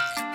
Bye.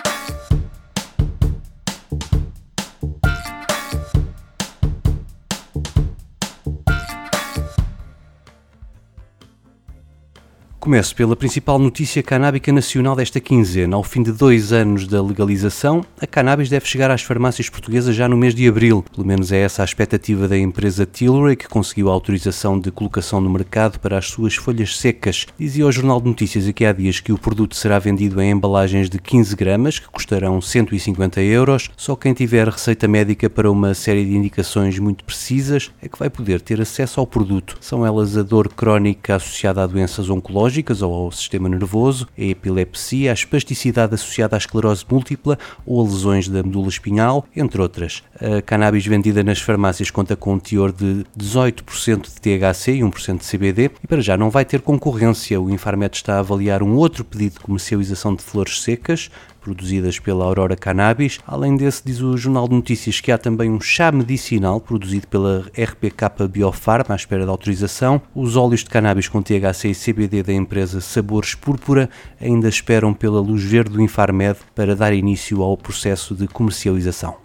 Começo pela principal notícia canábica nacional desta quinzena. Ao fim de dois anos da legalização, a cannabis deve chegar às farmácias portuguesas já no mês de abril. Pelo menos é essa a expectativa da empresa Tilray, que conseguiu a autorização de colocação no mercado para as suas folhas secas. Dizia ao Jornal de Notícias aqui há dias que o produto será vendido em embalagens de 15 gramas, que custarão 150 euros. Só quem tiver receita médica para uma série de indicações muito precisas é que vai poder ter acesso ao produto. São elas a dor crónica associada a doenças oncológicas ou ao sistema nervoso, a epilepsia, a espasticidade associada à esclerose múltipla ou a lesões da medula espinhal, entre outras. A cannabis vendida nas farmácias conta com um teor de 18% de THC e 1% de CBD e para já não vai ter concorrência. O Infarmed está a avaliar um outro pedido de comercialização de flores secas, produzidas pela Aurora Cannabis. Além desse, diz o Jornal de Notícias que há também um chá medicinal produzido pela RPK Biofarma à espera de autorização. Os óleos de cannabis com THC e CBD da empresa Sabores Púrpura ainda esperam pela luz verde do Infarmed para dar início ao processo de comercialização.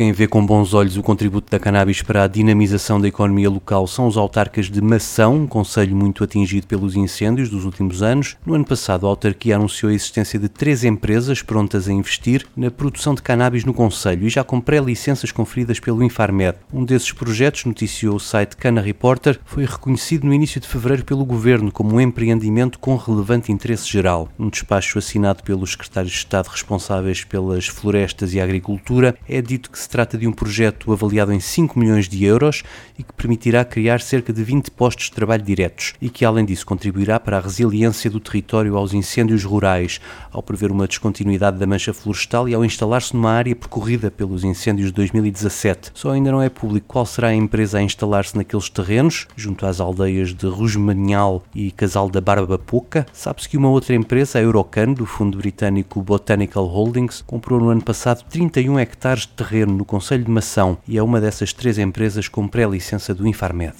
Quem vê com bons olhos o contributo da cannabis para a dinamização da economia local são os autarcas de Mação, um conselho muito atingido pelos incêndios dos últimos anos. No ano passado, a autarquia anunciou a existência de três empresas prontas a investir na produção de cannabis no conselho e já com pré-licenças conferidas pelo Infarmed. Um desses projetos, noticiou o site Cana Reporter, foi reconhecido no início de fevereiro pelo governo como um empreendimento com relevante interesse geral. Um despacho assinado pelos secretários de Estado responsáveis pelas florestas e agricultura é dito que se trata de um projeto avaliado em 5 milhões de euros e que permitirá criar cerca de 20 postos de trabalho diretos e que, além disso, contribuirá para a resiliência do território aos incêndios rurais, ao prever uma descontinuidade da mancha florestal e ao instalar-se numa área percorrida pelos incêndios de 2017. Só ainda não é público qual será a empresa a instalar-se naqueles terrenos, junto às aldeias de Rusmanial e Casal da Barba Pouca. Sabe-se que uma outra empresa, a Eurocan, do fundo britânico Botanical Holdings, comprou no ano passado 31 hectares de terreno no Conselho de Mação e é uma dessas três empresas com pré-licença do Infarmed.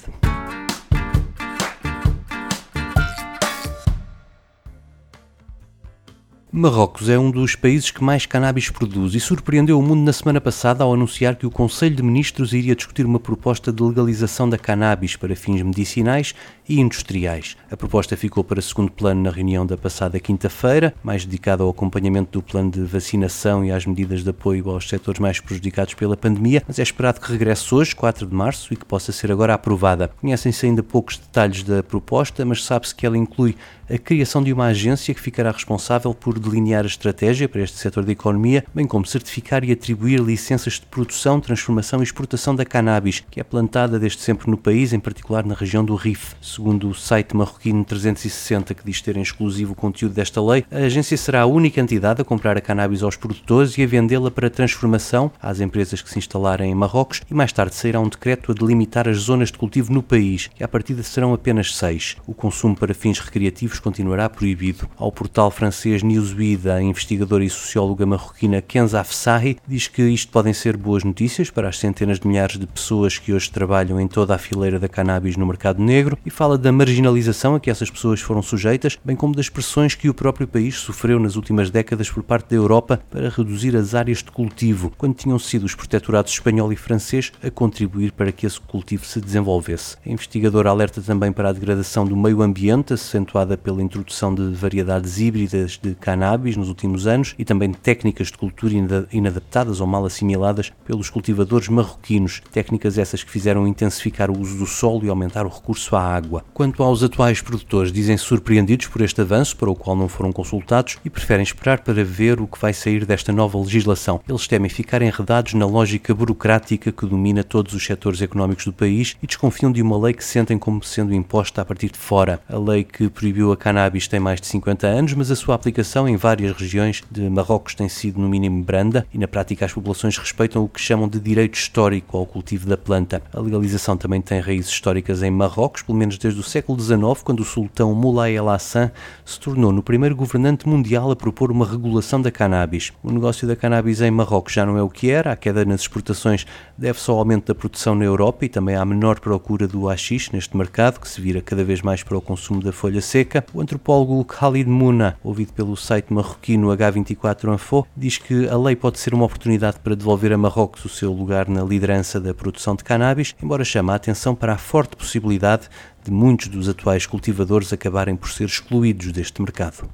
Marrocos é um dos países que mais cannabis produz e surpreendeu o mundo na semana passada ao anunciar que o Conselho de Ministros iria discutir uma proposta de legalização da cannabis para fins medicinais e industriais. A proposta ficou para segundo plano na reunião da passada quinta-feira, mais dedicada ao acompanhamento do plano de vacinação e às medidas de apoio aos setores mais prejudicados pela pandemia, mas é esperado que regresse hoje, 4 de março, e que possa ser agora aprovada. Conhecem-se ainda poucos detalhes da proposta, mas sabe-se que ela inclui a criação de uma agência que ficará responsável por delinear a estratégia para este setor da economia, bem como certificar e atribuir licenças de produção, transformação e exportação da cannabis, que é plantada desde sempre no país, em particular na região do Rif. Segundo o site marroquino 360, que diz ter em exclusivo o conteúdo desta lei, a agência será a única entidade a comprar a cannabis aos produtores e a vendê-la para transformação às empresas que se instalarem em Marrocos e mais tarde sairá um decreto a delimitar as zonas de cultivo no país, que à partida serão apenas seis. O consumo para fins recreativos continuará proibido. Ao portal francês News Newsweek, a investigadora e socióloga marroquina Kenza Afsahi diz que isto podem ser boas notícias para as centenas de milhares de pessoas que hoje trabalham em toda a fileira da cannabis no mercado negro e fala da marginalização a que essas pessoas foram sujeitas, bem como das pressões que o próprio país sofreu nas últimas décadas por parte da Europa para reduzir as áreas de cultivo, quando tinham sido os protetorados espanhol e francês a contribuir para que esse cultivo se desenvolvesse. A investigadora alerta também para a degradação do meio ambiente, acentuada pela introdução de variedades híbridas de cannabis cannabis nos últimos anos e também técnicas de cultura inadaptadas ou mal assimiladas pelos cultivadores marroquinos, técnicas essas que fizeram intensificar o uso do solo e aumentar o recurso à água. Quanto aos atuais produtores, dizem-se surpreendidos por este avanço, para o qual não foram consultados, e preferem esperar para ver o que vai sair desta nova legislação. Eles temem ficar enredados na lógica burocrática que domina todos os setores económicos do país e desconfiam de uma lei que sentem como sendo imposta a partir de fora. A lei que proibiu a cannabis tem mais de 50 anos, mas a sua aplicação em várias regiões de Marrocos tem sido no mínimo branda e na prática as populações respeitam o que chamam de direito histórico ao cultivo da planta. A legalização também tem raízes históricas em Marrocos, pelo menos desde o século XIX, quando o sultão Moulay El Hassan se tornou no primeiro governante mundial a propor uma regulação da cannabis. O negócio da cannabis em Marrocos já não é o que era, a queda nas exportações deve-se ao aumento da produção na Europa e também à menor procura do haxixe neste mercado, que se vira cada vez mais para o consumo da folha seca. O antropólogo Khalid Mouna, ouvido pelo site marroquino H24 Info, diz que a lei pode ser uma oportunidade para devolver a Marrocos o seu lugar na liderança da produção de cannabis, embora chame a atenção para a forte possibilidade de muitos dos atuais cultivadores acabarem por ser excluídos deste mercado.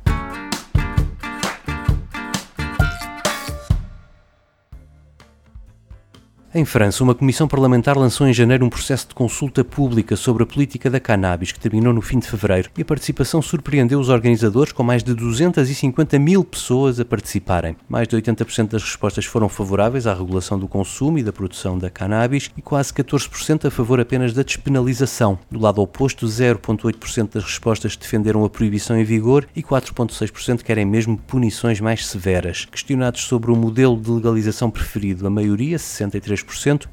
Em França, uma comissão parlamentar lançou em janeiro um processo de consulta pública sobre a política da cannabis, que terminou no fim de fevereiro, e a participação surpreendeu os organizadores, com mais de 250 mil pessoas a participarem. Mais de 80% das respostas foram favoráveis à regulação do consumo e da produção da cannabis, e quase 14% a favor apenas da despenalização. Do lado oposto, 0,8% das respostas defenderam a proibição em vigor e 4,6% querem mesmo punições mais severas. Questionados sobre o modelo de legalização preferido, a maioria, 63%,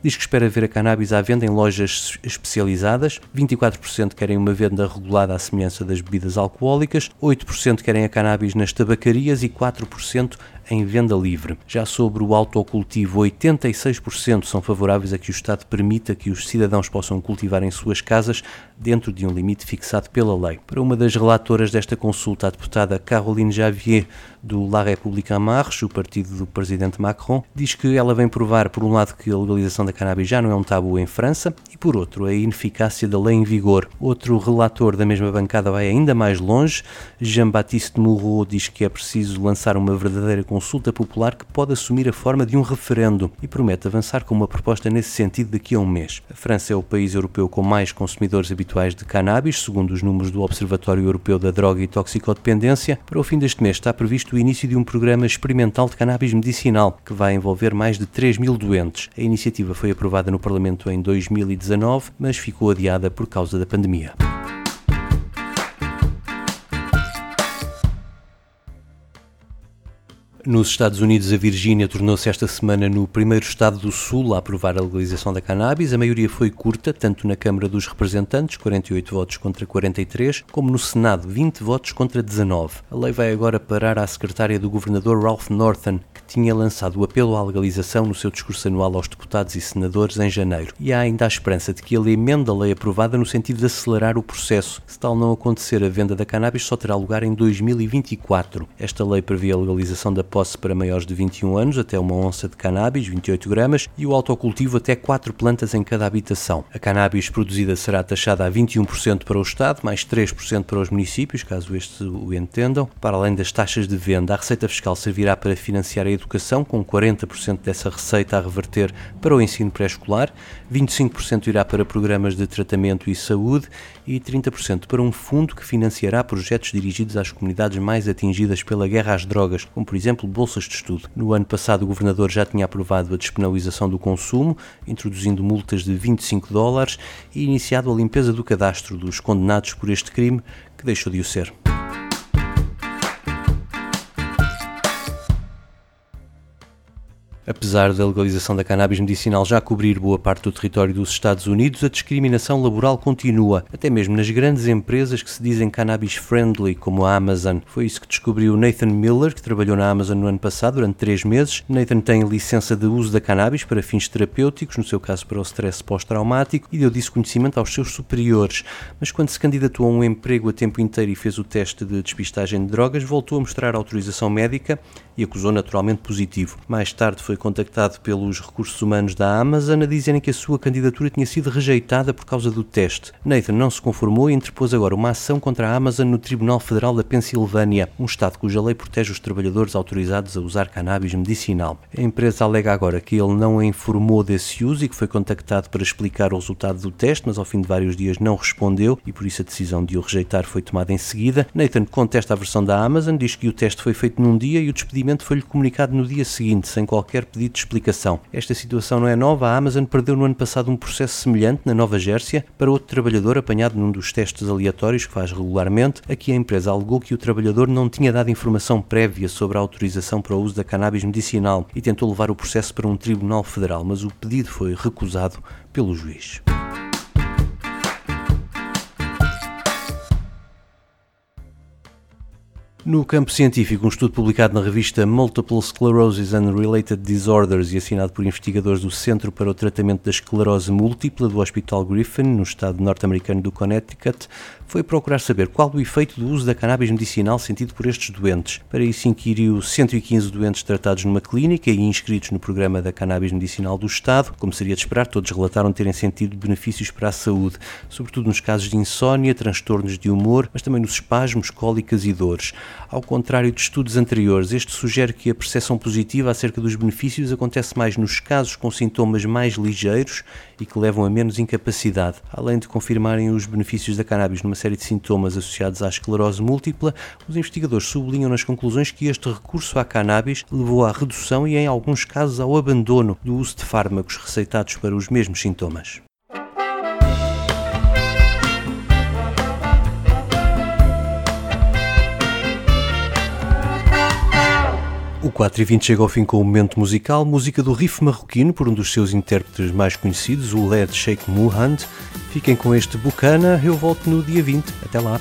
diz que espera ver a cannabis à venda em lojas especializadas, 24% querem uma venda regulada à semelhança das bebidas alcoólicas, 8% querem a cannabis nas tabacarias e 4% em venda livre. Já sobre o autocultivo, 86% são favoráveis a que o Estado permita que os cidadãos possam cultivar em suas casas dentro de um limite fixado pela lei. Para uma das relatoras desta consulta, a deputada Caroline Javier, do La République en Marche, o partido do presidente Macron, diz que ela vem provar, por um lado, que a legalização da cannabis já não é um tabu em França e, por outro, a ineficácia da lei em vigor. Outro relator da mesma bancada vai ainda mais longe. Jean-Baptiste Moreau diz que é preciso lançar uma verdadeira consulta popular que pode assumir a forma de um referendo e promete avançar com uma proposta nesse sentido daqui a um mês. A França é o país europeu com mais consumidores habituais de cannabis, segundo os números do Observatório Europeu da Droga e Toxicodependência. Para o fim deste mês está previsto o início de um programa experimental de cannabis medicinal que vai envolver mais de 3 mil doentes. A iniciativa foi aprovada no Parlamento em 2019, mas ficou adiada por causa da pandemia. Nos Estados Unidos, a Virgínia tornou-se esta semana no primeiro estado do Sul a aprovar a legalização da cannabis. A maioria foi curta, tanto na Câmara dos Representantes, 48 votos contra 43, como no Senado, 20 votos contra 19. A lei vai agora parar à secretária do governador Ralph Northam, que tinha lançado o apelo à legalização no seu discurso anual aos deputados e senadores em janeiro. E há ainda a esperança de que ele emenda a lei aprovada no sentido de acelerar o processo. Se tal não acontecer, a venda da cannabis só terá lugar em 2024. Esta lei prevê a legalização da posse para maiores de 21 anos até uma onça de cannabis, 28 gramas, e o autocultivo até 4 plantas em cada habitação. A cannabis produzida será taxada a 21% para o Estado, mais 3% para os municípios, caso estes o entendam. Para além das taxas de venda, a receita fiscal servirá para financiar a educação, com 40% dessa receita a reverter para o ensino pré-escolar, 25% irá para programas de tratamento e saúde e 30% para um fundo que financiará projetos dirigidos às comunidades mais atingidas pela guerra às drogas, como por exemplo bolsas de estudo. No ano passado, o governador já tinha aprovado a despenalização do consumo, introduzindo multas de 25 dólares e iniciado a limpeza do cadastro dos condenados por este crime, que deixou de o ser. Apesar da legalização da cannabis medicinal já cobrir boa parte do território dos Estados Unidos, a discriminação laboral continua, até mesmo nas grandes empresas que se dizem cannabis friendly, como a Amazon. Foi isso que descobriu Nathan Miller, que trabalhou na Amazon no ano passado durante três meses. Nathan tem licença de uso da cannabis para fins terapêuticos, no seu caso para o stress pós-traumático, e deu disso conhecimento aos seus superiores. Mas quando se candidatou a um emprego a tempo inteiro e fez o teste de despistagem de drogas, voltou a mostrar autorização médica e acusou naturalmente positivo. Mais tarde foi foi contactado pelos recursos humanos da Amazon a dizerem que a sua candidatura tinha sido rejeitada por causa do teste. Nathan não se conformou e interpôs agora uma ação contra a Amazon no Tribunal Federal da Pensilvânia, um estado cuja lei protege os trabalhadores autorizados a usar cannabis medicinal. A empresa alega agora que ele não a informou desse uso e que foi contactado para explicar o resultado do teste, mas ao fim de vários dias não respondeu e por isso a decisão de o rejeitar foi tomada em seguida. Nathan contesta a versão da Amazon, diz que o teste foi feito num dia e o despedimento foi-lhe comunicado no dia seguinte, sem qualquer pedido de explicação. Esta situação não é nova, a Amazon perdeu no ano passado um processo semelhante na Nova Gércia para outro trabalhador apanhado num dos testes aleatórios que faz regularmente. Aqui a empresa alegou que o trabalhador não tinha dado informação prévia sobre a autorização para o uso da cannabis medicinal e tentou levar o processo para um tribunal federal, mas o pedido foi recusado pelo juiz. No campo científico, um estudo publicado na revista Multiple Sclerosis and Related Disorders e assinado por investigadores do Centro para o Tratamento da Esclerose Múltipla do Hospital Griffin, no estado norte-americano do Connecticut, foi procurar saber qual o efeito do uso da cannabis medicinal sentido por estes doentes. Para isso, inquiriu 115 doentes tratados numa clínica e inscritos no programa da cannabis medicinal do Estado. Como seria de esperar, todos relataram terem sentido benefícios para a saúde, sobretudo nos casos de insónia, transtornos de humor, mas também nos espasmos, cólicas e dores. Ao contrário de estudos anteriores, este sugere que a percepção positiva acerca dos benefícios acontece mais nos casos com sintomas mais ligeiros e que levam a menos incapacidade. Além de confirmarem os benefícios da cannabis numa série de sintomas associados à esclerose múltipla, os investigadores sublinham nas conclusões que este recurso à cannabis levou à redução e, em alguns casos, ao abandono do uso de fármacos receitados para os mesmos sintomas. O 4 e 20 chega ao fim com o momento musical, música do riff marroquino por um dos seus intérpretes mais conhecidos, o Led Sheikh Muhand. Fiquem com este Bucana, eu volto no dia 20. Até lá.